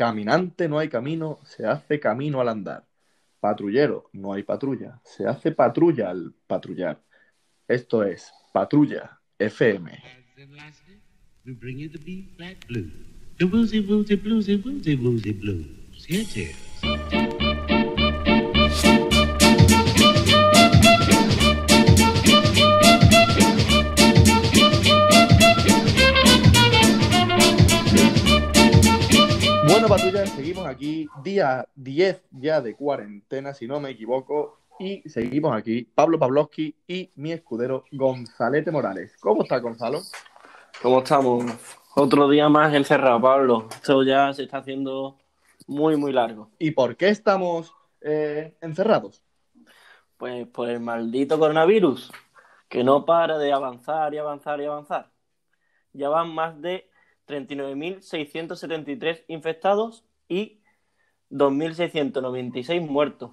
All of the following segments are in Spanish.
Caminante no hay camino, se hace camino al andar. Patrullero, no hay patrulla, se hace patrulla al patrullar. Esto es Patrulla FM. Patrulla, seguimos aquí, día 10 ya de cuarentena, si no me equivoco, y seguimos aquí, Pablo Pavlovsky y mi escudero Gonzalete Morales. ¿Cómo está Gonzalo? ¿Cómo estamos? Otro día más encerrado, Pablo. Esto ya se está haciendo muy, muy largo. ¿Y por qué estamos eh, encerrados? Pues por el maldito coronavirus, que no para de avanzar y avanzar y avanzar. Ya van más de 39.673 infectados y 2.696 muertos.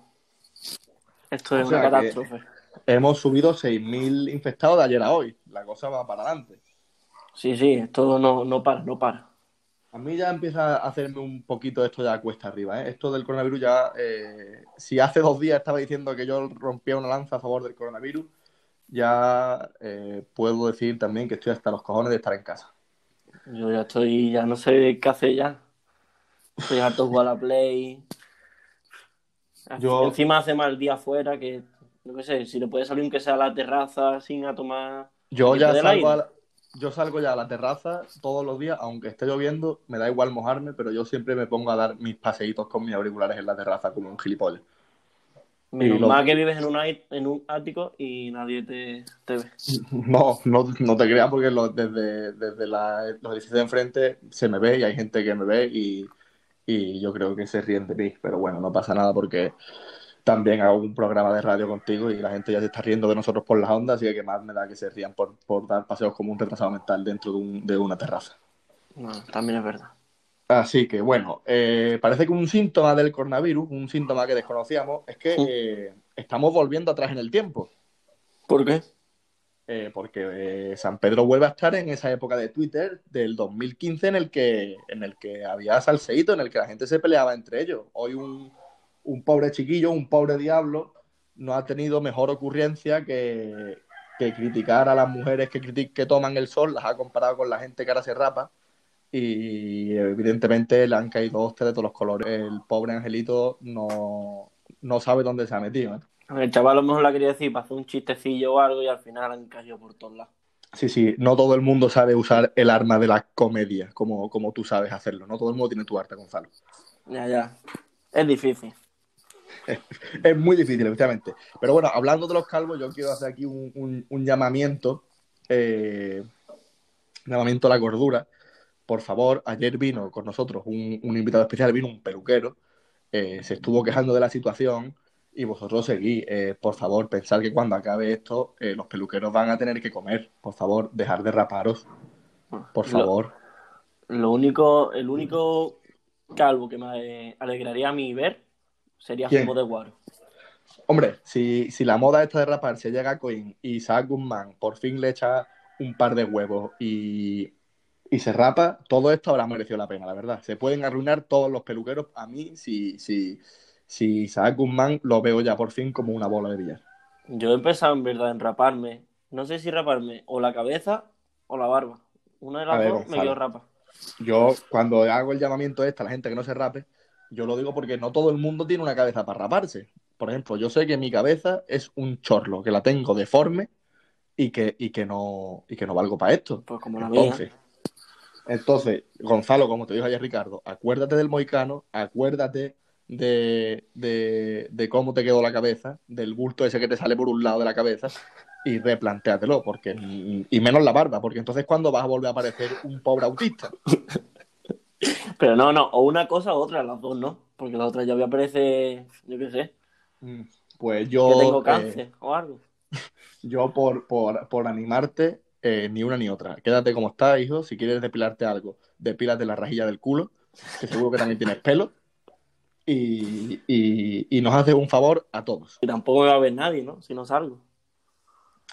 Esto es una catástrofe. Hemos subido 6.000 infectados de ayer a hoy. La cosa va para adelante. Sí, sí, esto no, no para, no para. A mí ya empieza a hacerme un poquito esto ya cuesta arriba. ¿eh? Esto del coronavirus ya, eh, si hace dos días estaba diciendo que yo rompía una lanza a favor del coronavirus, ya eh, puedo decir también que estoy hasta los cojones de estar en casa. Yo ya estoy, ya no sé qué hacer ya. Estoy harto de jugar a la Play. Yo- Encima hace mal día afuera que, no qué sé, si le puede salir aunque sea a la terraza sin a tomar... Yo ¿Y ya salgo, a la, yo salgo ya a la terraza todos los días, aunque esté lloviendo, me da igual mojarme, pero yo siempre me pongo a dar mis paseitos con mis auriculares en la terraza como un gilipollas. Menos Y lo- mal que vives en en un ático y nadie te, te ve. No, no, no te creas porque lo- desde, desde la- los edificios de enfrente se me ve y hay gente que me ve y, y yo creo que se ríen de mí, pero bueno, no pasa nada porque también hago un programa de radio contigo y la gente ya se está riendo de nosotros por las ondas, así que más me da que se rían por, por dar paseos como un retrasado mental dentro de, un- de una terraza. No, también es verdad. Así que bueno, eh, parece que un síntoma del coronavirus, un síntoma que desconocíamos, es que eh, estamos volviendo atrás en el tiempo. ¿Por qué? Eh, porque eh, San Pedro vuelve a estar en esa época de Twitter del 2015 en el que, en el que había salseíto, en el que la gente se peleaba entre ellos. Hoy un, un pobre chiquillo, un pobre diablo, no ha tenido mejor ocurrencia que, que criticar a las mujeres que, que toman el sol, las ha comparado con la gente que ahora se rapa y evidentemente le han caído hostias de todos los colores. El pobre angelito no, no sabe dónde se ha metido. ¿eh? El chaval a lo mejor la quería decir para hacer un chistecillo o algo y al final han caído por todos lados. Sí, sí, no todo el mundo sabe usar el arma de la comedia como, como tú sabes hacerlo. No todo el mundo tiene tu arte, Gonzalo. Ya, ya. Es difícil. Es muy difícil, efectivamente. Pero bueno, hablando de los calvos, yo quiero hacer aquí un, un- un llamamiento, eh, llamamiento a la cordura. Por favor, ayer vino con nosotros un, un invitado especial, vino un peluquero, eh, se estuvo quejando de la situación y vosotros seguís. Eh, por favor, pensad que cuando acabe esto, eh, los peluqueros van a tener que comer. Por favor, dejar de raparos. Por Lo- favor. Lo único, el único calvo que me alegraría a mí ver sería ¿Quién? Zumo de Guaro. Hombre, si, si la moda esta de rapar se llega a Coin y Isaac Guzmán por fin le echa un par de huevos y, y se rapa, todo esto habrá merecido la pena, la verdad. Se pueden arruinar todos los peluqueros. A mí, si, si, si Isaac Guzmán lo veo ya por fin como una bola de billar. Yo he empezado en verdad en raparme. No sé si raparme o la cabeza o la barba. Una de las ver, dos me quiero rapar. Yo, cuando hago el llamamiento este a la gente que no se rape, yo lo digo porque no todo el mundo tiene una cabeza para raparse. Por ejemplo, yo sé que mi cabeza es un chorlo, que la tengo deforme y que, y que no, y que no valgo para esto. Pues como la mía. Entonces, Gonzalo, como te dijo ayer Ricardo, acuérdate del moicano, acuérdate de, de, de cómo te quedó la cabeza, del bulto ese que te sale por un lado de la cabeza, y replantéatelo, porque, y menos la barba, porque entonces cuando vas a volver a parecer un pobre autista. Pero no, no, o una cosa o otra, las dos no. Porque la otra ya voy a aparecer, yo qué sé, Pues yo, que tengo eh, cáncer o algo. yo por, por, por animarte, eh, ni una ni otra. Quédate como estás, hijo. Si quieres depilarte algo, depílate la rajilla del culo, que seguro que también tienes pelo. Y, y, y nos haces un favor a todos. Y tampoco me va a ver nadie, ¿no? Si no salgo.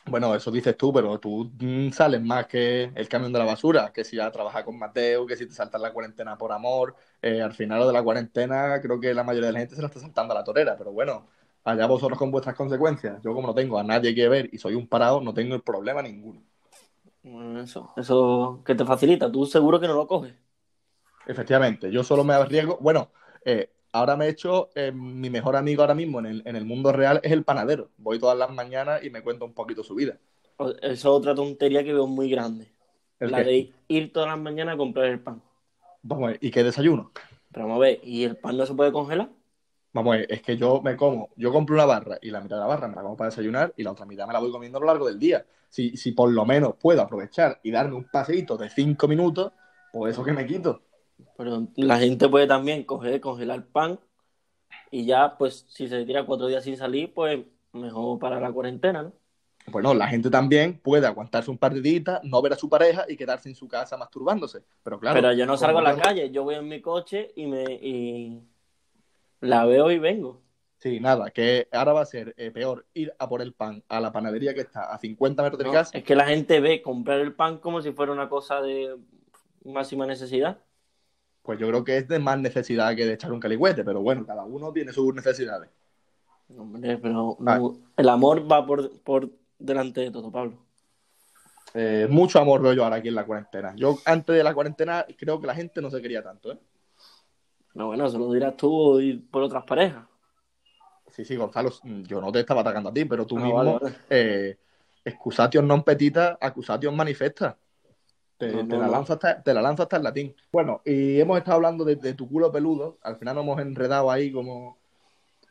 Bueno, eso dices tú, pero tú mm, sales más que el camión de la basura, que si ya trabajas con Mateo, que si te saltas la cuarentena por amor. Eh, al final lo de la cuarentena, creo que la mayoría de la gente se la está saltando a la torera, pero bueno, allá vosotros con vuestras consecuencias. Yo como no tengo a nadie que ver y soy un parado, no tengo el problema ninguno. Bueno, eso, eso que te facilita, tú seguro que no lo coges. Efectivamente, yo solo me arriesgo. Bueno, eh, ahora me he hecho, eh, mi mejor amigo ahora mismo en el, en el mundo real es el panadero. Voy todas las mañanas y me cuento un poquito su vida. Eso es otra tontería que veo muy grande. ¿El La qué? de ir todas las mañanas a comprar el pan. Vamos a ver, ¿y qué desayuno? Pero vamos a ver, ¿y el pan no se puede congelar? Vamos es que yo me como, yo compro una barra y la mitad de la barra me la como para desayunar y la otra mitad me la voy comiendo a lo largo del día. Si, si por lo menos puedo aprovechar y darme un paseíto de cinco minutos, pues eso que me quito. Pero la gente puede también coger, congelar pan y ya, pues, si se tira cuatro días sin salir, pues mejor para la cuarentena, ¿no? Bueno, la gente también puede aguantarse un par de días, no ver a su pareja y quedarse en su casa masturbándose. Pero claro, Pero yo no salgo a la calle, yo voy en mi coche y me y la veo y vengo. Sí, nada, que ahora va a ser eh, peor ir a por el pan a la panadería que está a 50 metros de mi ¿no? casa. Es que la gente ve comprar el pan como si fuera una cosa de máxima necesidad. Pues yo creo que es de más necesidad que de echar un caligüete, pero bueno, cada uno tiene sus necesidades. Hombre, pero Ah. no- el amor va por, por delante de todo, Pablo. Eh, mucho amor veo yo ahora aquí en la cuarentena. Yo antes de la cuarentena creo que la gente no se quería tanto, ¿eh? No, bueno, eso lo dirás tú y por otras parejas. Sí, sí, Gonzalo, yo no te estaba atacando a ti, pero tú Ah, mismo, vale, vale. eh, non petita, accusatio manifesta. Te, No, no, te la lanzo hasta, te la lanzo hasta el latín. Bueno, y hemos estado hablando de, de tu culo peludo. Al final nos hemos enredado ahí como,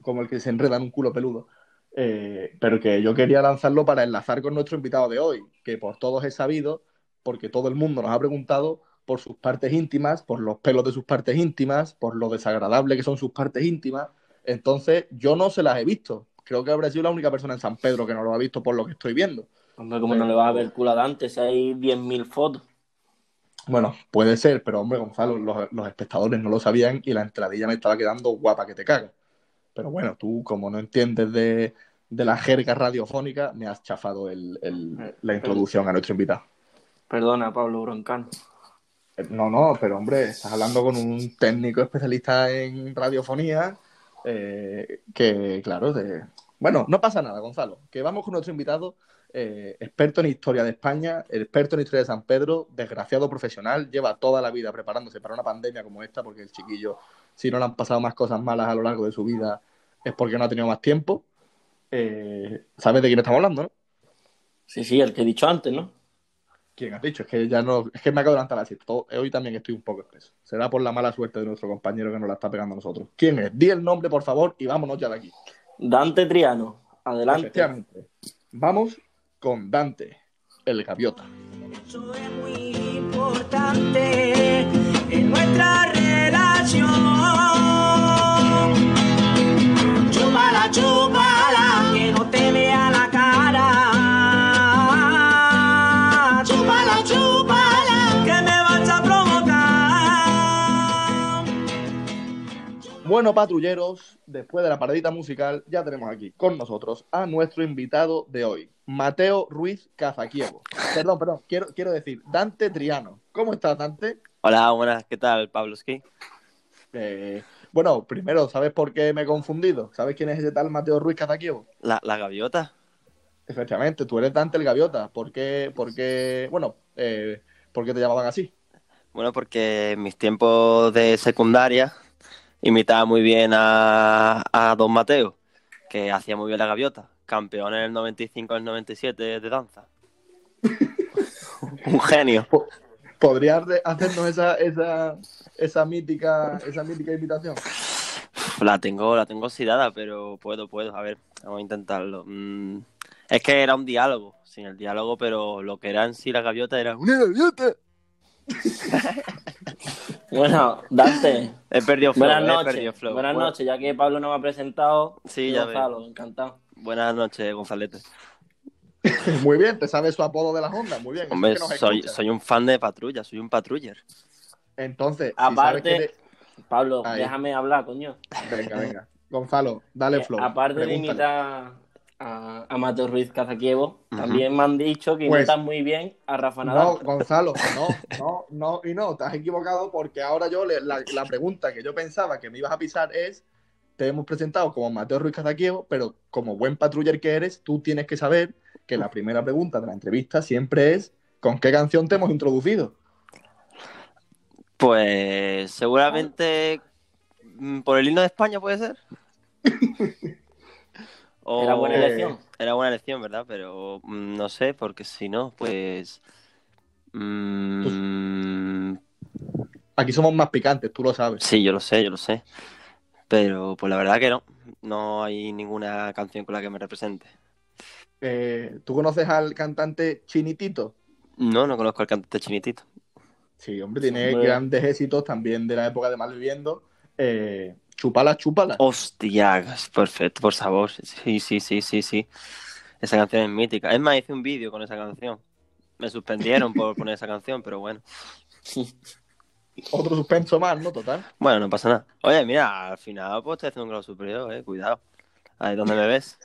como el que se enreda en un culo peludo. Eh, pero que yo quería lanzarlo para enlazar con nuestro invitado de hoy, que por todos he sabido, porque todo el mundo nos ha preguntado por sus partes íntimas, por los pelos de sus partes íntimas, por lo desagradable que son sus partes íntimas. Entonces, yo no se las he visto. Creo que habrá sido la única persona en San Pedro que no lo ha visto por lo que estoy viendo. Hombre, como no le vas a ver culo a Dante si hay 10.000 fotos. Bueno, puede ser, pero hombre, Gonzalo, los, los espectadores no lo sabían y la entradilla me estaba quedando guapa que te cagas. Pero bueno, tú, como no entiendes de, de la jerga radiofónica, me has chafado el- el- la introducción a nuestro invitado. Perdona, Pablo Broncano. No, no, pero hombre, estás hablando con un técnico especialista en radiofonía, eh, que claro, de... bueno, no pasa nada, Gonzalo, que vamos con nuestro invitado, eh, experto en historia de España, experto en historia de San Pedro, desgraciado profesional, lleva toda la vida preparándose para una pandemia como esta, porque el chiquillo, si no le han pasado más cosas malas a lo largo de su vida, es porque no ha tenido más tiempo. Eh, ¿Sabes de quién estamos hablando, no? Sí, sí, el que he dicho antes, ¿no? ¿Quién has dicho? Es que ya no, es que me acabo de levantar así. Todo- hoy también estoy un poco espeso. Será por la mala suerte de nuestro compañero que nos la está pegando a nosotros. ¿Quién es? Di el nombre, por favor, y vámonos ya de aquí. Dante Triano, adelante. Efectivamente. Vamos con Dante, el gaviota. Eso es muy importante en nuestra Bueno, patrulleros, después de la paradita musical, ya tenemos aquí con nosotros a nuestro invitado de hoy, Mateo Ruiz Cazaquievo. Perdón, perdón, quiero, quiero decir, Dante Triano. ¿Cómo estás, Dante? Hola, buenas, ¿qué tal, Pabloski? Eh, bueno, primero, ¿sabes por qué me he confundido? ¿Sabes quién es ese tal Mateo Ruiz Cazaquievo? La, la gaviota. Efectivamente, tú eres Dante el Gaviota. ¿Por qué, por qué- bueno, eh, ¿por qué te llamaban así? Bueno, porque en mis tiempos de secundaria imitaba muy bien a, a Don Mateo, que hacía muy bien la gaviota, campeón en el 95 el 97 de danza. Un genio. ¿Podrías hacernos esa, esa, esa mítica, esa mítica invitación? La tengo, la tengo oxidada, pero puedo, puedo. A ver, vamos a intentarlo. Mm, es que era un diálogo, sin el diálogo, pero lo que era en sí la gaviota era ¡Una gaviota! Bueno, Dante, He perdido flow, buenas he noches. perdido flow. Buenas Bueno, noches, ya que Pablo nos ha presentado. Sí, ya Gonzalo, encantado. Buenas noches, Gonzalete. Muy bien, te sabes su apodo de las ondas, muy bien. Hombre, es que nos soy, soy un fan de patrulla, soy un patruller. Entonces, si Aparte- sabes que Pablo, Ahí. déjame hablar, coño. Venga, venga. Gonzalo, dale Eh, flow. aparte de imitar a, a Mateo Ruiz Kazakievo. Ujú. También me han dicho que Pues- imitan muy bien a Rafa No, Nadal. Gonzalo, no, no, no, y no, te has equivocado porque ahora yo, le- la, la pregunta que yo pensaba que me ibas a pisar es, te hemos presentado como Mateo Ruiz Cazaquievo, pero como buen patruller que eres, tú tienes que saber que la primera pregunta de la entrevista siempre es, ¿con qué canción te hemos introducido? Pues seguramente mm, por el himno de España puede ser. O- Era buena Eh, elección. Era buena elección, ¿verdad? Pero mm, no sé, porque si no, pues... mm, Aquí somos más picantes, tú lo sabes. sí, yo lo sé, yo lo sé. Pero pues la verdad que no. No hay ninguna canción con la que me represente. Eh, ¿Tú conoces al cantante Chinitito? No, no conozco al cantante chinitito. Sí, hombre, tiene Hombre. grandes éxitos también de la época de Malviviendo. Eh, chupala, chupala. Hostia, perfecto, por favor. Sí, sí, sí, sí, sí. Esa canción es mítica. Es más, hice un vídeo con esa canción. Me suspendieron por poner esa canción, pero bueno. Otro suspenso más, ¿no? Total. Bueno, no pasa nada. Oye, mira, al final pues estoy haciendo un grado superior, eh. Cuidado. Ahí donde me ves.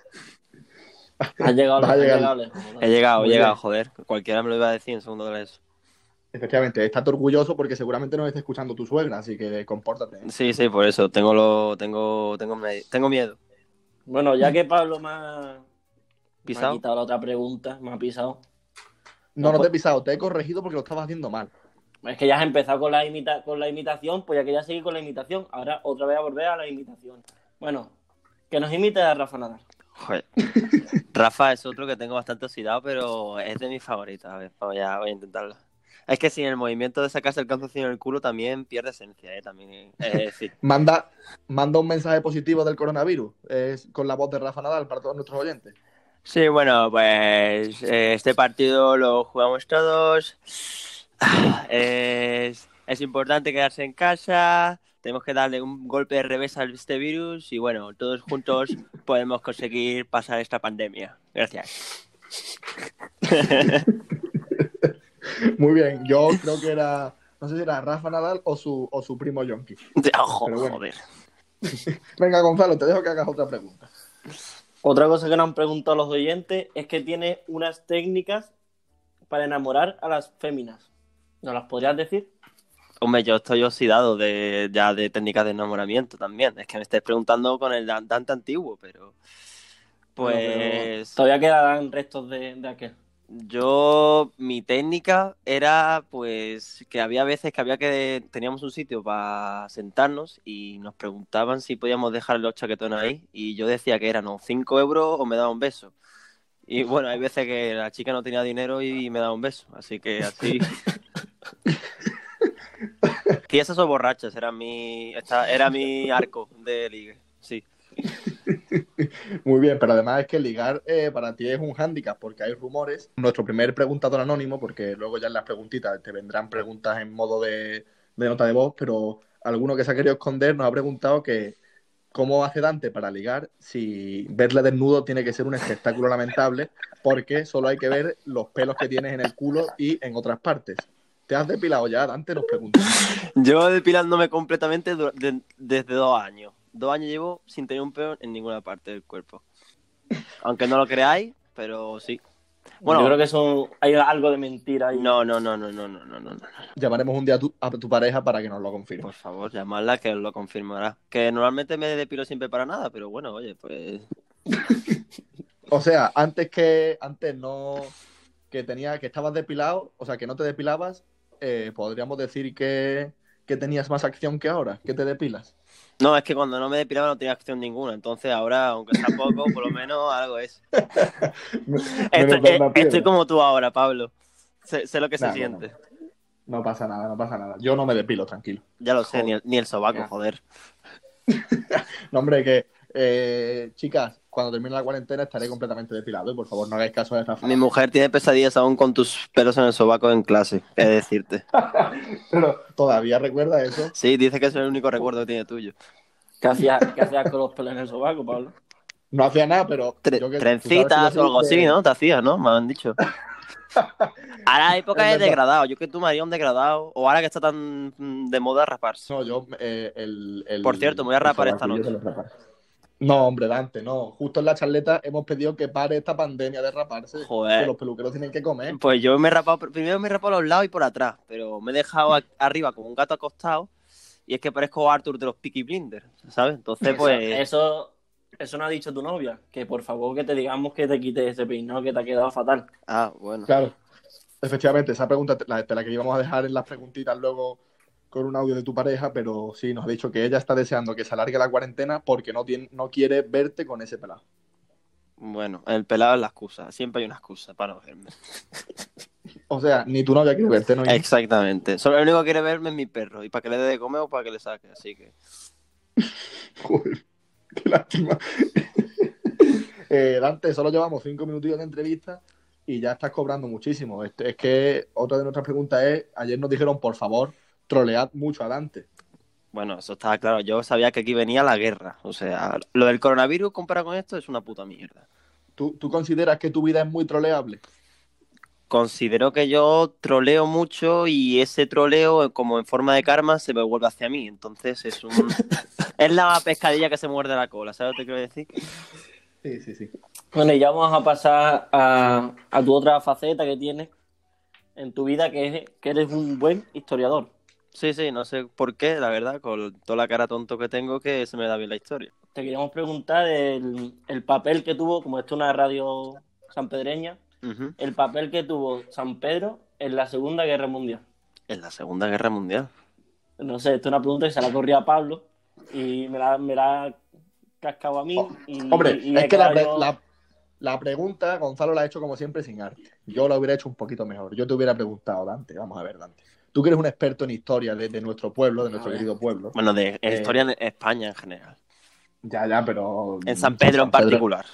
Has llegado, has llegado. He llegado, he llegado, joder. Cualquiera me lo iba a decir en segundo de la ESO. Efectivamente, estás orgulloso porque seguramente nos está escuchando tu suegra, así que compórtate. ¿eh? Sí, sí, por eso. Tengo lo, tengo, tengo, me- tengo miedo. Bueno, ya que Pablo me ha, me ha ¿Pisado? quitado la otra pregunta, me ha pisado. No, no pues- te he pisado, te he corregido porque lo estabas haciendo mal. Es que ya has empezado con la, imita con la imitación, pues ya que ya seguir con la imitación. Ahora otra vez a volver a la imitación. Bueno, que nos imite a Rafa Nadal. Joder. Rafa es otro que tengo bastante oxidado, pero es de mis favoritos. A ver, voy a, voy a intentarlo. Es que sin el movimiento de sacarse el calzoncillo en el culo también pierde esencia, ¿eh? También, decir, Manda, manda un mensaje positivo del coronavirus con la voz de Rafa Nadal para todos nuestros oyentes. Sí, bueno, pues eh, este partido lo jugamos todos. Es, es importante quedarse en casa. Tenemos que darle un golpe de revés a este virus y bueno, todos juntos podemos conseguir pasar esta pandemia. Gracias. Muy bien, yo creo que era, no sé si era Rafa Nadal o su, o su primo Yonki. Oh, Pero bueno. joder. Venga, Gonzalo, te dejo que hagas otra pregunta. Otra cosa que nos han preguntado los oyentes es que tiene unas técnicas para enamorar a las féminas. ¿Nos las podrías decir? Hombre, yo estoy oxidado de, ya de técnicas de enamoramiento también. Es que me estés preguntando con el Dante antiguo, pero... Bueno, pero Pues... todavía quedarán restos de, de aquel. Yo, mi técnica era pues que había veces que había que teníamos un sitio para sentarnos y nos preguntaban si podíamos dejar los chaquetones ahí y yo decía que eran o 5 euros o me daba un beso. Y bueno, hay veces que la chica no tenía dinero y me daba un beso, así que así... Y esas son borrachas, era mi, esta- era mi arco de ligue, sí. Muy bien, pero además es que ligar eh, para ti es un hándicap porque hay rumores. Nuestro primer preguntador anónimo, porque luego ya en las preguntitas te vendrán preguntas en modo de, nota de voz, pero alguno que se ha querido esconder nos ha preguntado que cómo hace Dante para ligar si verle desnudo tiene que ser un espectáculo lamentable porque solo hay que ver los pelos que tienes en el culo y en otras partes. ¿Te has depilado ya, Dante? Nos pregunta. Yo depilándome completamente desde dos años dos años llevo sin tener un peo en ninguna parte del cuerpo. Aunque no lo creáis, pero sí. Bueno, yo creo que eso hay algo de mentira ahí. No, no, no, no, no, no, no, no. Llamaremos un día a tu, pareja para que nos lo confirme. Por favor, llamadla que os lo confirmará. Que normalmente me depilo siempre para nada, pero bueno, oye, pues. o sea, antes que antes no que tenía que estabas depilado, o sea, que no te depilabas, eh, podríamos decir que, que tenías más acción que ahora, que te depilas. No, es que cuando no me depilaba no tenía acción ninguna. Entonces ahora, aunque sea poco, por lo menos algo es. Estoy, eh, estoy como tú ahora, Pablo. Sé, sé lo que se siente. No pasa nada, no pasa nada. Yo no me depilo, tranquilo. Ya lo sé, ni el, ni el sobaco, joder. No, hombre, que eh, chicas, cuando termine la cuarentena estaré completamente depilado y por favor no hagáis caso de esta Mi mujer tiene pesadillas aún con tus pelos en el sobaco en clase, qué decirte. Pero todavía recuerda eso. Sí, dice que es el único recuerdo que tiene tuyo. ¿Qué hacías con los pelos en el sobaco, Pablo? No hacía nada, pero. Tre- que- trencitas o algo así, de- ¿no? Te hacías, ¿no? Me han dicho. Ahora la época Es es verdad. degradado. Yo que tú me haría un degradado. O ahora que está tan de moda raparse. No, yo. eh, el, el- Por cierto, me voy a rapar esta noche. No, hombre, Dante, no. Justo en la charleta hemos pedido que pare esta pandemia de raparse. Joder. Que los peluqueros tienen que comer. Pues yo me he rapado, primero me he rapado a los lados y por atrás, pero me he dejado a- arriba como un gato acostado y es que parezco Arthur de los Peaky Blinders, ¿sabes? Entonces, pues... Eso, eso no ha dicho tu novia. Que por favor que te digamos que te quites ese peinado que te ha quedado fatal. Ah, bueno. Claro. Efectivamente, esa pregunta te la, te la que íbamos a dejar en las preguntitas luego con un audio de tu pareja, pero sí, nos ha dicho que ella está deseando que se alargue la cuarentena porque no, tiene, no quiere verte con ese pelado. Bueno, el pelado es la excusa, siempre hay una excusa para no verme. O sea, ni tu novia quiere verte, ¿no? Exactamente. Solo el único que quiere verme es mi perro, y para que le dé de comer o para que le saque, así que... Joder, qué lástima. Eh, Dante, solo llevamos cinco minutillos de entrevista y ya estás cobrando muchísimo. Es, es que otra de nuestras preguntas es, ayer nos dijeron, por favor, trolead mucho a Dante. Bueno, eso estaba claro. Yo sabía que aquí venía la guerra. O sea, lo del coronavirus comparado con esto es una puta mierda. ¿Tú, ¿Tú consideras que tu vida es muy troleable? Considero que yo troleo mucho y ese troleo, como en forma de karma, se me vuelve hacia mí. Entonces es un... es la pescadilla que se muerde la cola, ¿sabes lo que quiero decir? Sí, sí, sí. Bueno, y ya vamos a pasar a, a tu otra faceta que tienes en tu vida, que es que eres un buen historiador. Sí, sí, no sé por qué, la verdad, con toda la cara tonto que tengo, que se me da bien la historia. Te queríamos preguntar el, el papel que tuvo, como esto es una radio sanpedreña, el papel que tuvo San Pedro en la Segunda Guerra Mundial. En la Segunda Guerra Mundial. No sé, esto es una pregunta que se la corría a Pablo y me la, me la ha cascado a mí. Y, Hombre, y es que la, yo- la- la pregunta, Gonzalo la ha hecho como siempre sin arte. Yo la hubiera hecho un poquito mejor. Yo te hubiera preguntado, Dante, vamos a ver, Dante. Tú que eres un experto en historia de, de nuestro pueblo, de nuestro querido pueblo. Bueno, de en Eh, historia en España en general. Ya, ya, pero... En San Pedro en particular.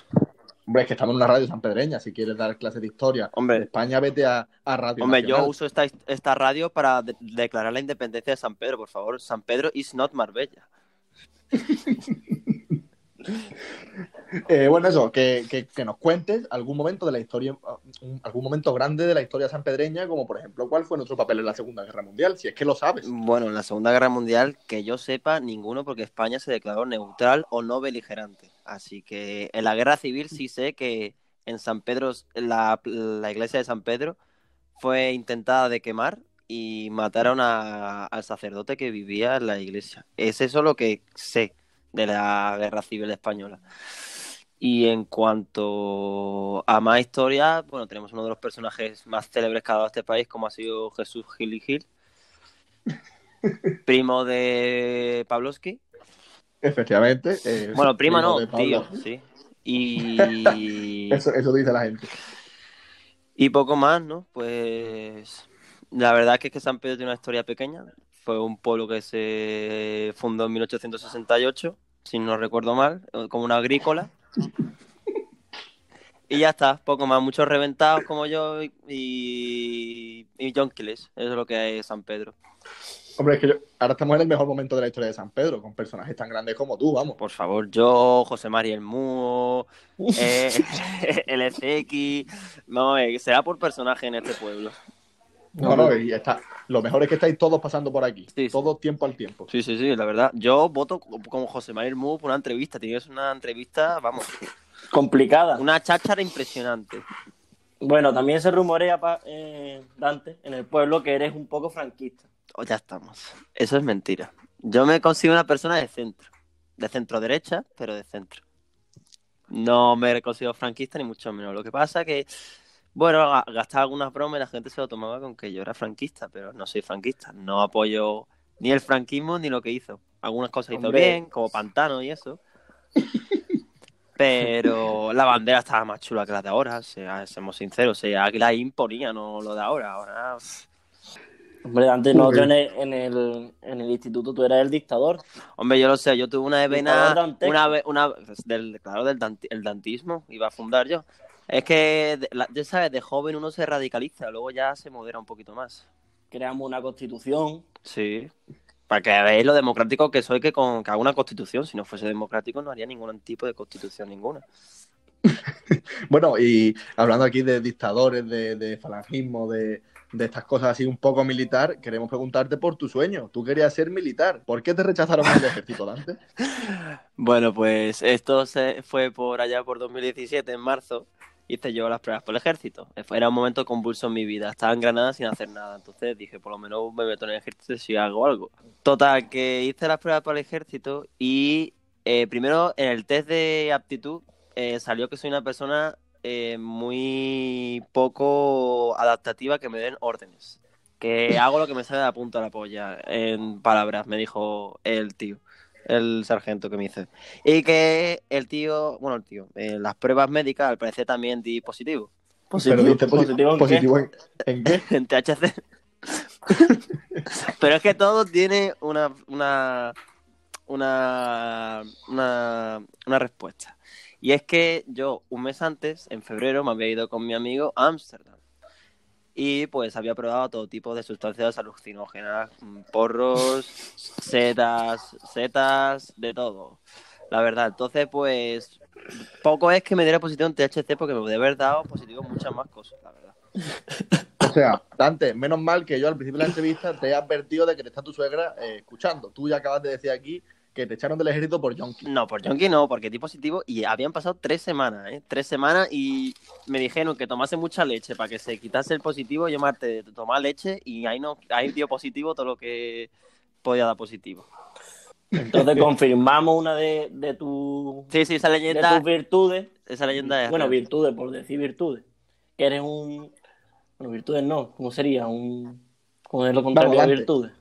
Hombre, es que estamos en una radio sanpedreña. Si quieres dar clases de historia Hombre. de España, vete a, a Radio Hombre, yo uso esta, esta radio para de- declarar la independencia de San Pedro, por favor. San Pedro is not Marbella. Eh, bueno, eso, que, que- nos cuentes algún momento de la historia, un- algún momento grande de la historia sanpedreña, como por ejemplo, cuál fue nuestro papel en la Segunda Guerra Mundial, si es que lo sabes. Bueno, en la Segunda Guerra Mundial, que yo sepa, ninguno, porque España se declaró neutral o no beligerante. Así que en la Guerra Civil sí sé que en San Pedro, la, la iglesia de San Pedro fue intentada de quemar y mataron a- al sacerdote que vivía en la iglesia. Es eso lo que sé de la Guerra Civil Española. Y en cuanto a más historia, bueno, tenemos uno de los personajes más célebres que ha dado este país, como ha sido Jesús Gil y Gil, primo de Pavlovsky. Efectivamente. eh, Bueno, prima primo no, tío, sí. Y, Eso, eso dice la gente. y poco más, ¿no? Pues la verdad que es que San Pedro tiene una historia pequeña. Fue un pueblo que se fundó en 1868, si no recuerdo mal, como una agrícola. Y ya está, poco más, muchos reventados como yo y, y. Eso es lo que es San Pedro. Hombre, es que yo- ahora estamos en el mejor momento de la historia de San Pedro, con personajes tan grandes como tú, vamos. Por favor, yo, José María el Muo, eh, el FX, no, eh, será por personaje en este pueblo. No, no, y está. Lo mejor es que estáis todos pasando por aquí, Sí, sí. todos tiempo al tiempo. Sí, sí, sí, la verdad. Yo voto como José María el Muo por una entrevista. Tienes una entrevista, vamos, complicada. una cháchara impresionante. Bueno, también se rumorea, pa- eh, Dante, en el pueblo que eres un poco franquista. Oh, ya estamos. Eso es mentira. Yo me considero una persona de centro. De centro derecha, pero de centro. No me considero franquista ni mucho menos. Lo que pasa es que, bueno, ga- gastaba algunas bromas y la gente se lo tomaba con que yo era franquista, pero no soy franquista. No apoyo ni el franquismo ni lo que hizo. Algunas cosas hizo Hombre. bien, como Pantano y eso. Pero la bandera estaba más chula que la de ahora, sea, seamos sinceros. O sea, que la imponía, no lo de ahora. Ahora. Hombre, Dante, nosotros en el, en, el, en el instituto tú eras el dictador. Hombre, yo lo sé, yo tuve una vena, una una del, claro, del el dantismo, iba a fundar yo. Es que, ya sabes, de joven uno se radicaliza, luego ya se modera un poquito más. Creamos una constitución. Sí. Para que veáis lo democrático que soy que con que hago una constitución. Si no fuese democrático no haría ningún tipo de constitución ninguna. Bueno, y hablando aquí de dictadores, de, de falangismo, de, de estas cosas así un poco militar, queremos preguntarte por tu sueño. Tú querías ser militar. ¿Por qué te rechazaron del ejército, Dante? Bueno, pues esto se fue por allá por 2017, en marzo. Hice yo las pruebas por el ejército. Era un momento convulso en mi vida. Estaba en Granada sin hacer nada. Entonces dije, por lo menos me meto en el ejército si hago algo. Total, que hice las pruebas por el ejército y eh, primero en el test de aptitud eh, salió que soy una persona eh, muy poco adaptativa que me den órdenes. Que hago lo que me sale de la punta de la polla, en palabras, me dijo el tío, el sargento que me dice. Y que el tío, bueno, el tío, en las pruebas médicas al parecer también di positivo. Positivo, Pero posi- positivo en qué? positivo en, ¿en qué? en THC. Pero es que todo tiene una, una, una, una, una respuesta. Y es que yo, un mes antes, en febrero, me había ido con mi amigo a Ámsterdam. Y pues había probado todo tipo de sustancias alucinógenas, mm, porros, setas, setas, de todo. La verdad, entonces pues poco es que me diera positivo en THC porque me puede haber dado positivo en muchas más cosas, la verdad. O sea, Dante, menos mal que yo al principio de la entrevista te he advertido de que te está tu suegra eh, escuchando. Tú ya acabas de decir aquí que te echaron del ejército por yonki. No, por Yonki no, porque di positivo y habían pasado tres semanas, ¿eh? Tres semanas y me dijeron que tomase mucha leche para que se quitase el positivo. Yo de tomar leche y ahí no, ahí dio positivo todo lo que podía dar positivo. Entonces confirmamos una de, de, tu, Sí, sí, esa de leyenda, tus virtudes. esa leyenda es Bueno, real. virtudes, por decir virtudes. Que eres un. Bueno, virtudes no. ¿Cómo sería? Un. ¿Cómo es lo contrario de virtudes?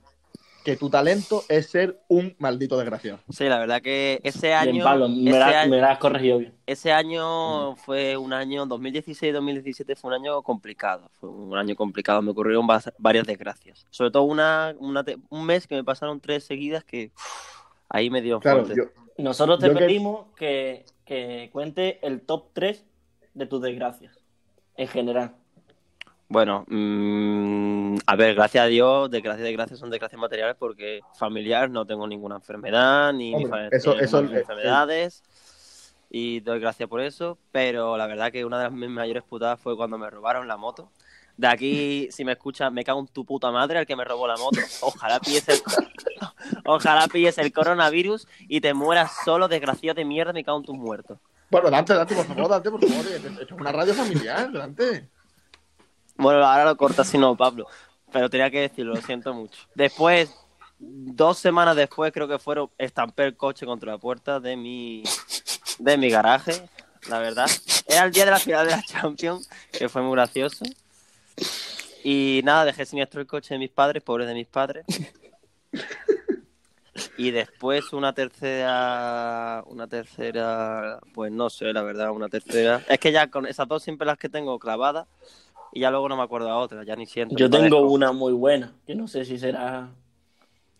Que tu talento es ser un maldito desgraciado. Sí, la verdad que ese Bien, año, Pablo, me ese la, año, me la has corregido bien. ese año fue un año, 2016-2017 fue un año complicado. Fue un año complicado, me ocurrieron varias desgracias. Sobre todo una, una te- un mes que me pasaron tres seguidas que ahí me dio Claro, fuerte. yo, Nosotros te Yo que- pedimos que, que cuente el top 3 de tus desgracias. En general. Bueno, mm, a ver, gracias a Dios, desgracias, desgracias son desgracias materiales porque familiar no tengo ninguna enfermedad, ni Hombre, eso- eso- enfermedades, y doy gracias por eso, pero la verdad que una de las mis mayores putadas fue cuando me robaron la moto. De aquí, si me escuchas, me cago en tu puta madre al que me robó la moto. Ojalá pilles el, ojalá pilles el coronavirus y te mueras solo, desgraciado de mierda, me cago en tus muertos. Bueno, Dante, Dante, por favor, Dante, por favor. Esto es una radio familiar, Dante. Bueno, ahora lo cortas si no, Pablo. Pero tenía que decirlo, lo siento mucho. Después, dos semanas después, creo que fueron, estampé el coche contra la puerta de mi, de mi garaje, la verdad. Era el día de la final de la Champions, que fue muy gracioso. Y nada, dejé siniestro el coche de mis padres, pobres de mis padres. Y después una tercera, una tercera, pues no sé, la verdad, una tercera. Es que ya con esas dos siempre las que tengo clavadas y ya luego no me acuerdo a otra, ya ni siento. Yo tengo parezco. una muy buena, que no sé si será.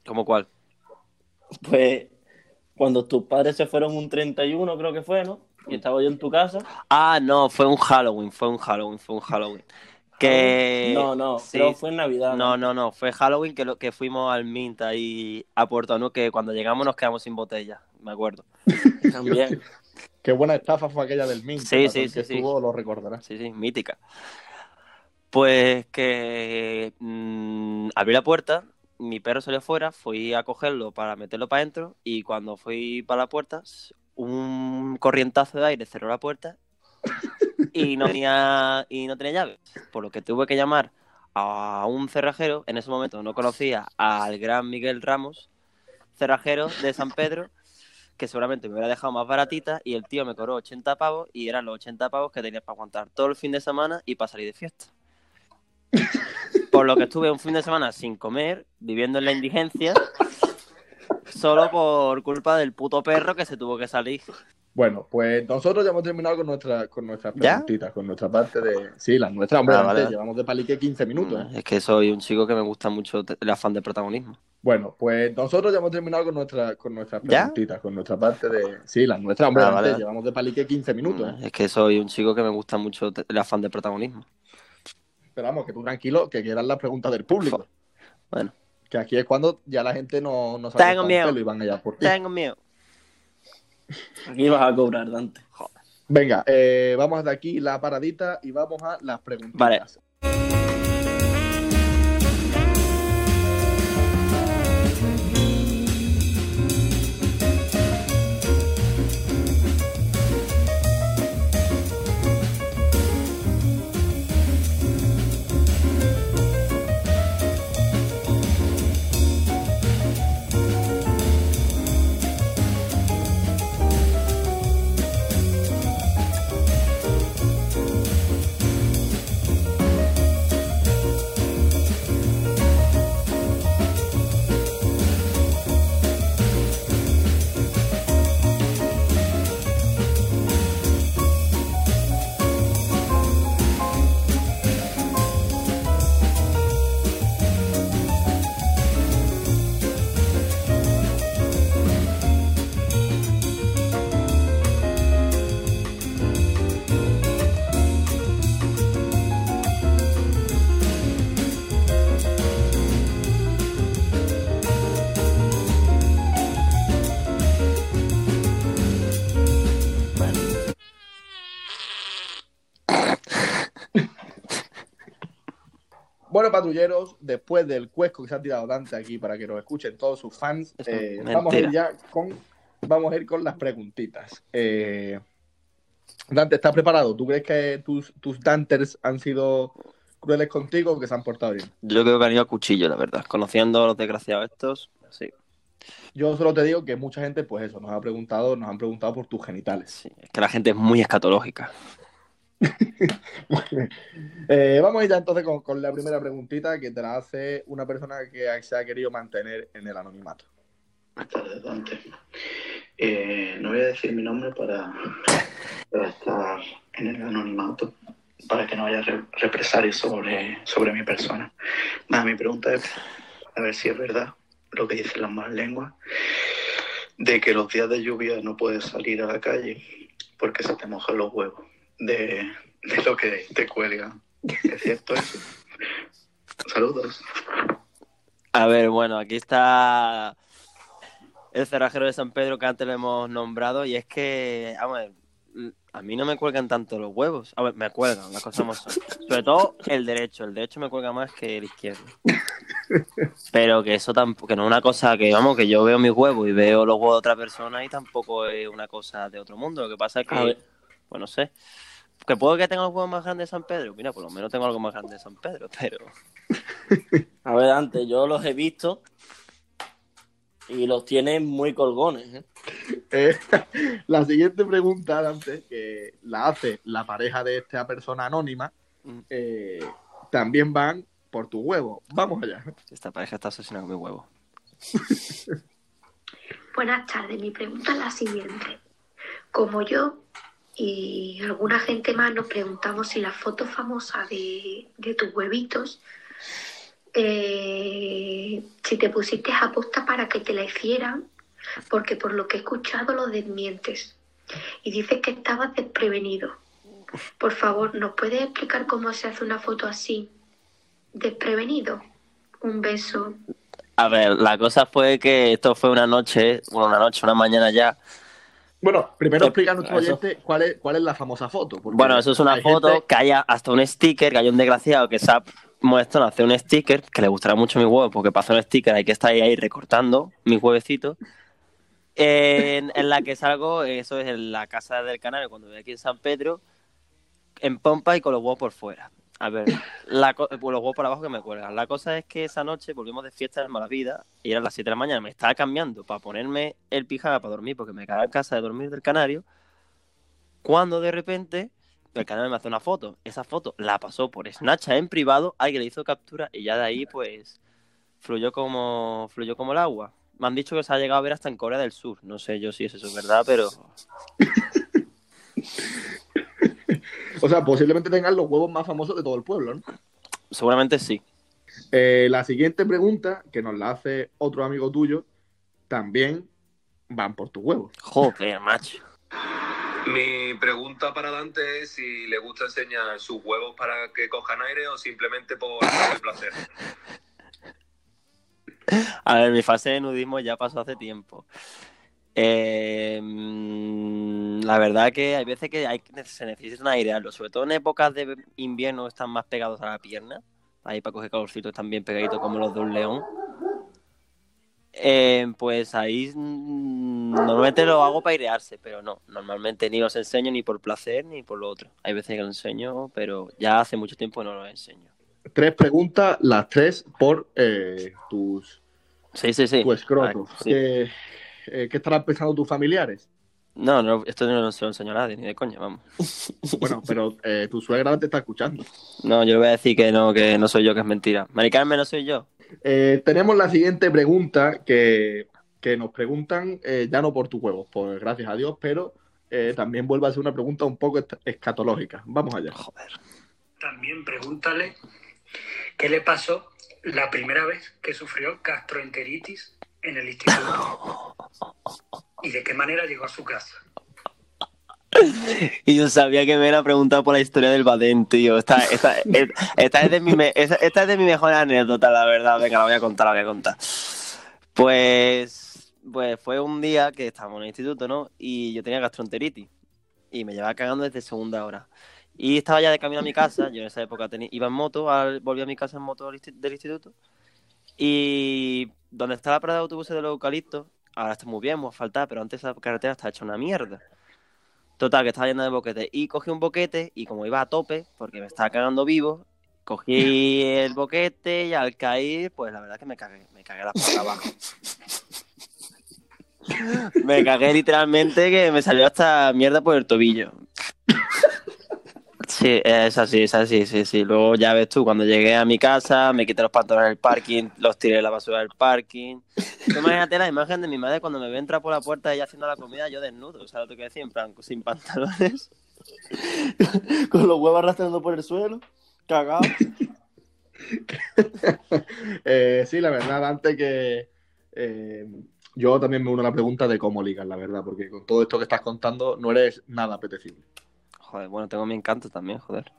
¿Cómo cuál? Pues cuando tus padres se fueron un 31, creo que fue, ¿no? Y estaba yo en tu casa. Ah, no, fue un Halloween, fue un Halloween, fue un Halloween. Que... No, no, sí, creo fue en Navidad. No, no, no, fue Halloween que, lo, que fuimos al Mint ahí a Puerto Nuevo, que cuando llegamos nos quedamos sin botella, me acuerdo. También. Qué buena estafa fue aquella del Mint. Sí, que sí, el que sí, sí. estuvo lo recordará. Sí, sí, mítica. Pues que mm, abrí la puerta, mi perro salió fuera, fui a cogerlo para meterlo para adentro y cuando fui para la puerta, un corrientazo de aire cerró la puerta y no tenía, y no tenía llave. Por lo que tuve que llamar a un cerrajero. En ese momento no conocía al gran Miguel Ramos, cerrajero de San Pedro, que seguramente me hubiera dejado más baratita y el tío me cobró 80 pavos y eran los 80 pavos que tenía para aguantar todo el fin de semana y para salir de fiesta. Por lo que estuve un fin de semana sin comer, viviendo en la indigencia, solo por culpa del puto perro que se tuvo que salir. Bueno, pues nosotros ya hemos terminado con, nuestra, con nuestras ¿Ya? preguntitas, con nuestra parte de... Sí, las nuestras, hombre, Ah, vale, llevamos de palique 15 minutos. ¿eh? Es que soy un chico que me gusta mucho el afán de protagonismo. Bueno, pues nosotros ya hemos terminado con, nuestra, con nuestras ¿Ya? preguntitas, con nuestra parte de... Sí, las nuestras, hombre, Ah, vale. llevamos de palique 15 minutos. ¿eh? Es que soy un chico que me gusta mucho el afán de protagonismo. Pero vamos, que tú tranquilo, que quieras las preguntas del público. Bueno, Que aquí es cuando ya la gente no, no sabe Tengo miedo. pelo y van allá por ti. tengo miedo. Aquí vas a cobrar, Dante. Venga, eh, vamos de aquí la paradita y vamos a las preguntitas. Vale. Bueno, patrulleros, después del cuesco que se ha tirado Dante aquí para que nos escuchen todos sus fans, eh, vamos a ir ya con, vamos a ir con las preguntitas. Eh, Dante, ¿estás preparado? ¿Tú crees que tus, tus Danters han sido crueles contigo o que se han portado bien? Yo creo que han ido a cuchillo, la verdad. Conociendo a los desgraciados estos, sí. Yo solo te digo que mucha gente, pues eso, nos ha preguntado, nos han preguntado por tus genitales. sí. Es que la gente es muy escatológica. Eh, vamos a ir ya entonces con, la primera preguntita que te la hace una persona que se ha querido mantener en el anonimato. Buenas tardes, Dante. Eh, no voy a decir mi nombre para, estar en el anonimato, para que no haya re- represalias sobre, sobre mi persona. Nada, mi pregunta es a ver si es verdad lo que dicen las malas lenguas, de que los días de lluvia no puedes salir a la calle porque se te mojan los huevos de, de lo que te cuelgan. ¿Es cierto eso? Saludos. A ver, bueno, aquí está el cerrajero de San Pedro que antes lo hemos nombrado y es que, a ver, a mí no me cuelgan tanto los huevos. A ver, me cuelgan, las cosas son. Sobre todo el derecho, el derecho me cuelga más que el izquierdo. Pero que eso tampoco, que no es una cosa que, vamos, que yo veo mis huevos y veo los huevos de otra persona y tampoco es una cosa de otro mundo. Lo que pasa es A que, ver. Pues no sé. Que puedo que tenga los huevos más grandes de San Pedro. Mira, por lo menos tengo algo más grande de San Pedro, pero... A ver, Dante, yo los he visto y los tienen muy colgones. ¿eh? Eh, la siguiente pregunta, Dante, que la hace la pareja de esta persona anónima, Mm. eh, también van por tu huevo. Vamos allá. Esta pareja está obsesionada con mi huevo. Buenas tardes, mi pregunta es la siguiente. Como yo y alguna gente más nos preguntamos si la foto famosa de, tus huevitos, eh, si te pusiste a posta para que te la hicieran, porque por lo que he escuchado lo desmientes y dices que estabas desprevenido. Por favor, ¿nos puedes explicar cómo se hace una foto así, desprevenido? Un beso. A ver, la cosa fue que esto fue una noche, bueno, una noche, una mañana ya. Bueno, primero explica a nuestro eso. oyente cuál es, cuál es la famosa foto. Bueno, eso es una foto gente- que haya hasta un sticker, que hay un desgraciado que se ha molestado en hacer un sticker, que le gustará mucho mi huevo, porque para hacer un sticker hay que estar ahí, ahí recortando mis huevecitos. En, en la que salgo, eso es en la casa del canario, cuando voy aquí en San Pedro, en pompa y con los huevos por fuera. A ver, pues los huevos por abajo que me cuelgan. La cosa es que esa noche volvimos de fiesta de mala vida y eran las 7 de la mañana. Me estaba cambiando para ponerme el pijama para dormir porque me quedaba en casa de dormir del canario. Cuando de repente el canario me hace una foto. Esa foto la pasó por Snapchat en privado, alguien le hizo captura y ya de ahí pues fluyó como, fluyó como el agua. Me han dicho que se ha llegado a ver hasta en Corea del Sur. No sé yo si eso es verdad, pero O sea, posiblemente tengan los huevos más famosos de todo el pueblo, ¿no? seguramente sí. Eh, la siguiente pregunta, que nos la hace otro amigo tuyo, también van por tus huevos. Joder, macho. Mi pregunta para Dante es si le gusta enseñar sus huevos para que cojan aire o simplemente por el placer. A ver, mi fase de nudismo ya pasó hace tiempo. Eh, la verdad que hay veces que hay, se necesitan airearlo, sobre todo en épocas de invierno están más pegados a la pierna, ahí para coger calorcito están bien pegaditos como los de un león. Eh, pues ahí mm, normalmente lo hago para airearse, pero no, normalmente ni los enseño ni por placer ni por lo otro. Hay veces que lo enseño, pero ya hace mucho tiempo que no lo enseño. Tres preguntas, las tres por eh, tus, Sí, sí, sí. tu escroto. Sí. ¿Qué, eh, ¿Qué estarán pensando tus familiares? No, no, esto no se lo enseño a nadie, ni de coña, vamos. Bueno, pero eh, tu suegra te está escuchando. No, yo le voy a decir que no, que no soy yo, que es mentira. Mari Carmen, no soy yo. Eh, tenemos la siguiente pregunta que, que nos preguntan, eh, ya no por tus huevos, pues gracias a Dios, pero eh, también vuelve a ser una pregunta un poco escatológica. Vamos allá. Joder. También pregúntale qué le pasó la primera vez que sufrió gastroenteritis en el instituto y de qué manera llegó a su casa. Y yo sabía que me iban a preguntar por la historia del Badén, tío. Esta, esta, esta, esta es de mi me- esta, es de mi mejor anécdota, la verdad. Venga, la voy a contar, la voy a contar. Pues, pues fue un día que estábamos en el instituto, ¿no? Y yo tenía gastroenteritis. Y me llevaba cagando desde segunda hora. Y estaba ya de camino a mi casa, yo en esa época tenía, iba en moto, al- volví a mi casa en moto del instituto. Y donde está la parada de autobuses de los eucaliptos, ahora está muy bien, muy asfaltada, pero antes esa carretera está hecha una mierda. Total, que estaba llena de boquetes. Y cogí un boquete y como iba a tope, porque me estaba cagando vivo, cogí el boquete y al caer, pues la verdad que me cagué, me cagué la puta abajo. Me cagué literalmente que me salió hasta mierda por el tobillo. Sí, es así, es así, sí, sí. Luego ya ves tú, cuando llegué a mi casa, me quité los pantalones del parking, los tiré en la basura del parking. Tú imagínate la imagen de mi madre cuando me ve entrar por la puerta ella haciendo la comida, yo desnudo, o sea, lo que decir, en plan, sin pantalones. Con los huevos arrastrando por el suelo, cagado. Eh, sí, la verdad, Dante, que eh, yo también me uno a la pregunta de cómo ligas, la verdad, porque con todo esto que estás contando no eres nada apetecible. Joder, bueno, tengo mi encanto también, joder.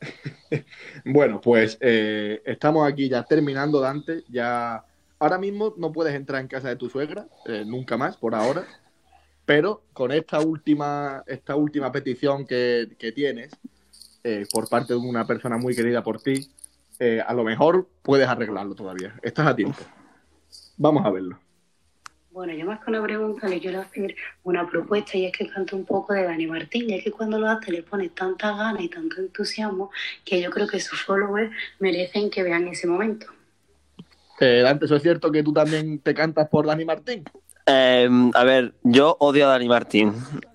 Bueno, pues eh, estamos aquí ya terminando, Dante. Ya ahora mismo no puedes entrar en casa de tu suegra, eh, nunca más, por ahora. Pero con esta última, esta última petición que, que tienes eh, por parte de una persona muy querida por ti, a lo mejor puedes arreglarlo todavía. Estás a tiempo. Vamos a verlo. Bueno, yo más que una pregunta le quiero hacer una propuesta y es que cante un poco de Dani Martín, y es que cuando lo hace le pone tanta gana y tanto entusiasmo que yo creo que sus followers merecen que vean ese momento. Eh, Dante, ¿eso es cierto que tú también te cantas por Dani Martín? Eh, a ver, yo odio a Dani Martín.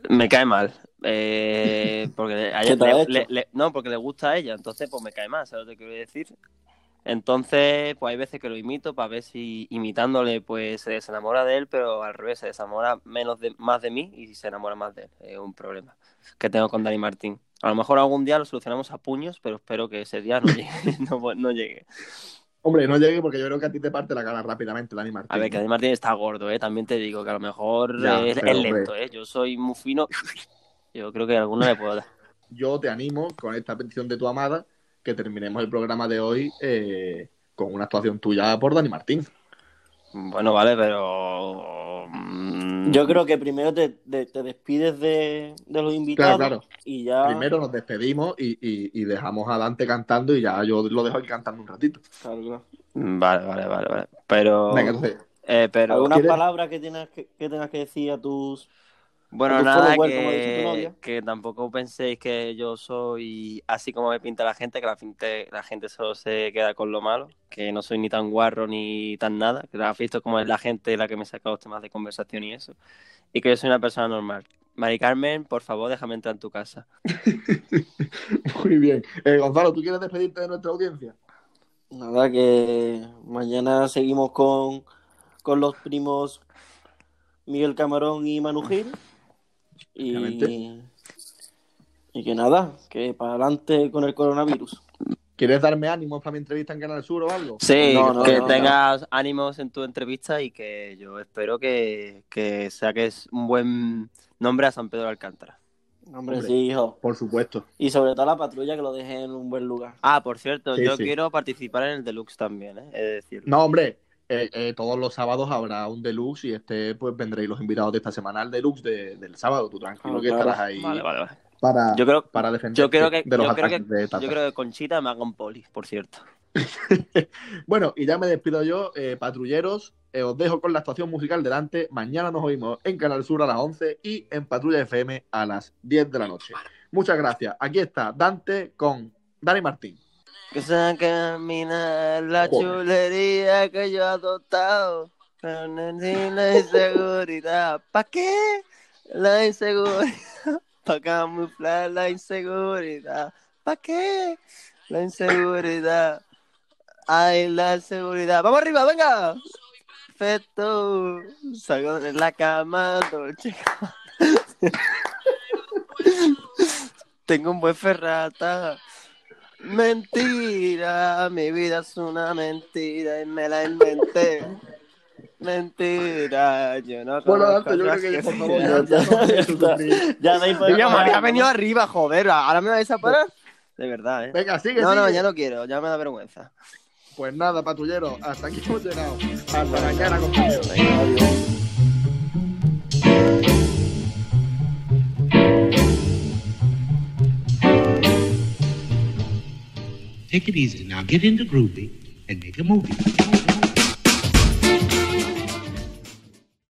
Me cae mal. Eh, porque a ¿Qué ella le- le- le- no, porque le gusta a ella, entonces pues me cae mal, ¿sabes lo que quiero decir? Entonces, pues hay veces que lo imito para ver si imitándole pues se desenamora de él, pero al revés, se desenamora menos de, más de mí y se enamora más de él. Es un problema que tengo con Dani Martín. A lo mejor algún día lo solucionamos a puños, pero espero que ese día no llegue. no, no llegue. Hombre, no llegue porque yo creo que a ti te parte la cara rápidamente, Dani Martín. A ver, que Dani Martín está gordo, ¿eh? También te digo que a lo mejor Ya, es, lento, ¿eh? Yo soy muy fino. Yo creo que a alguno le puedo dar. yo te animo con esta petición de tu amada que terminemos el programa de hoy eh, con una actuación tuya por Dani Martín. Bueno, vale, pero. mm, Yo creo que primero te, te- te despides de, de los invitados Claro, claro. y ya. Primero nos despedimos y, y- y dejamos a Dante cantando y ya yo lo dejo ahí cantando un ratito. Claro, claro. Vale, vale, vale, vale. Pero. Venga, entonces, eh, pero. ¿Algunas ¿quieres? palabras que tengas que, que tengas que decir a tus. Bueno, nada, que, que tampoco penséis que yo soy así como me pinta la gente, que la gente, la gente solo se queda con lo malo, que no soy ni tan guarro ni tan nada, que la has visto como es la gente la que me saca los temas de conversación y eso, y que yo soy una persona normal. Mari Carmen, por favor, déjame entrar en tu casa. muy bien. Eh, Gonzalo, ¿tú quieres despedirte de nuestra audiencia? Nada, que mañana seguimos con, con los primos Miguel Camarón y Manu Gil. Y, y que nada, que para adelante con el coronavirus. ¿Quieres darme ánimos para mi entrevista en Canal Sur o algo? Sí, No, no, que no, tengas ánimos en tu entrevista y que yo espero que, que saques un buen nombre a San Pedro de Alcántara. Hombre, Hombre. sí, hijo. Por supuesto. Y sobre todo la patrulla que lo deje en un buen lugar. Ah, por cierto, Sí, yo sí. quiero participar en el Deluxe también, ¿eh? Es decir, No, hombre, eh, eh, todos los sábados habrá un deluxe y este, pues vendréis los invitados de esta semana al deluxe de- del sábado. Tú tranquilo Ah, que claro. estarás ahí Vale, vale, vale. para, Yo creo, para defender yo creo que, de los yo creo que, de Tata. yo creo que Conchita me haga un poli, por cierto. Bueno, y ya me despido yo, eh, patrulleros. eh, os dejo con la actuación musical delante. Mañana nos oímos en Canal Sur a las 11 y en Patrulla FM a las 10 de la noche. Muchas gracias. Aquí está Dante con Dani Martín. Que se camina la chulería que yo he adoptado. Con la inseguridad. ¿Pa' qué? La inseguridad. Pa' camuflar la inseguridad. ¿Pa' qué? La inseguridad. Ay, la inseguridad. ¡Vamos arriba, venga! Perfecto. Salgo de la cama, dolce. Tengo un buen ferrata. Mentira, mi vida es una mentira y me la inventé. Mentira, yo no Bueno, Dante, yo creo que ya, por favor, ya, ya no. Ya ahí Yo podemos me había parar, venido ¿no? arriba, joder, ahora me vais a parar. De verdad, ¿eh? Venga, sigue, No, no, sigue. ya no quiero, ya me da vergüenza. Pues nada, patrulleros, hasta aquí hemos llegado. Hasta mañana, compañeros. Take it easy. Now get into groovy and make a movie.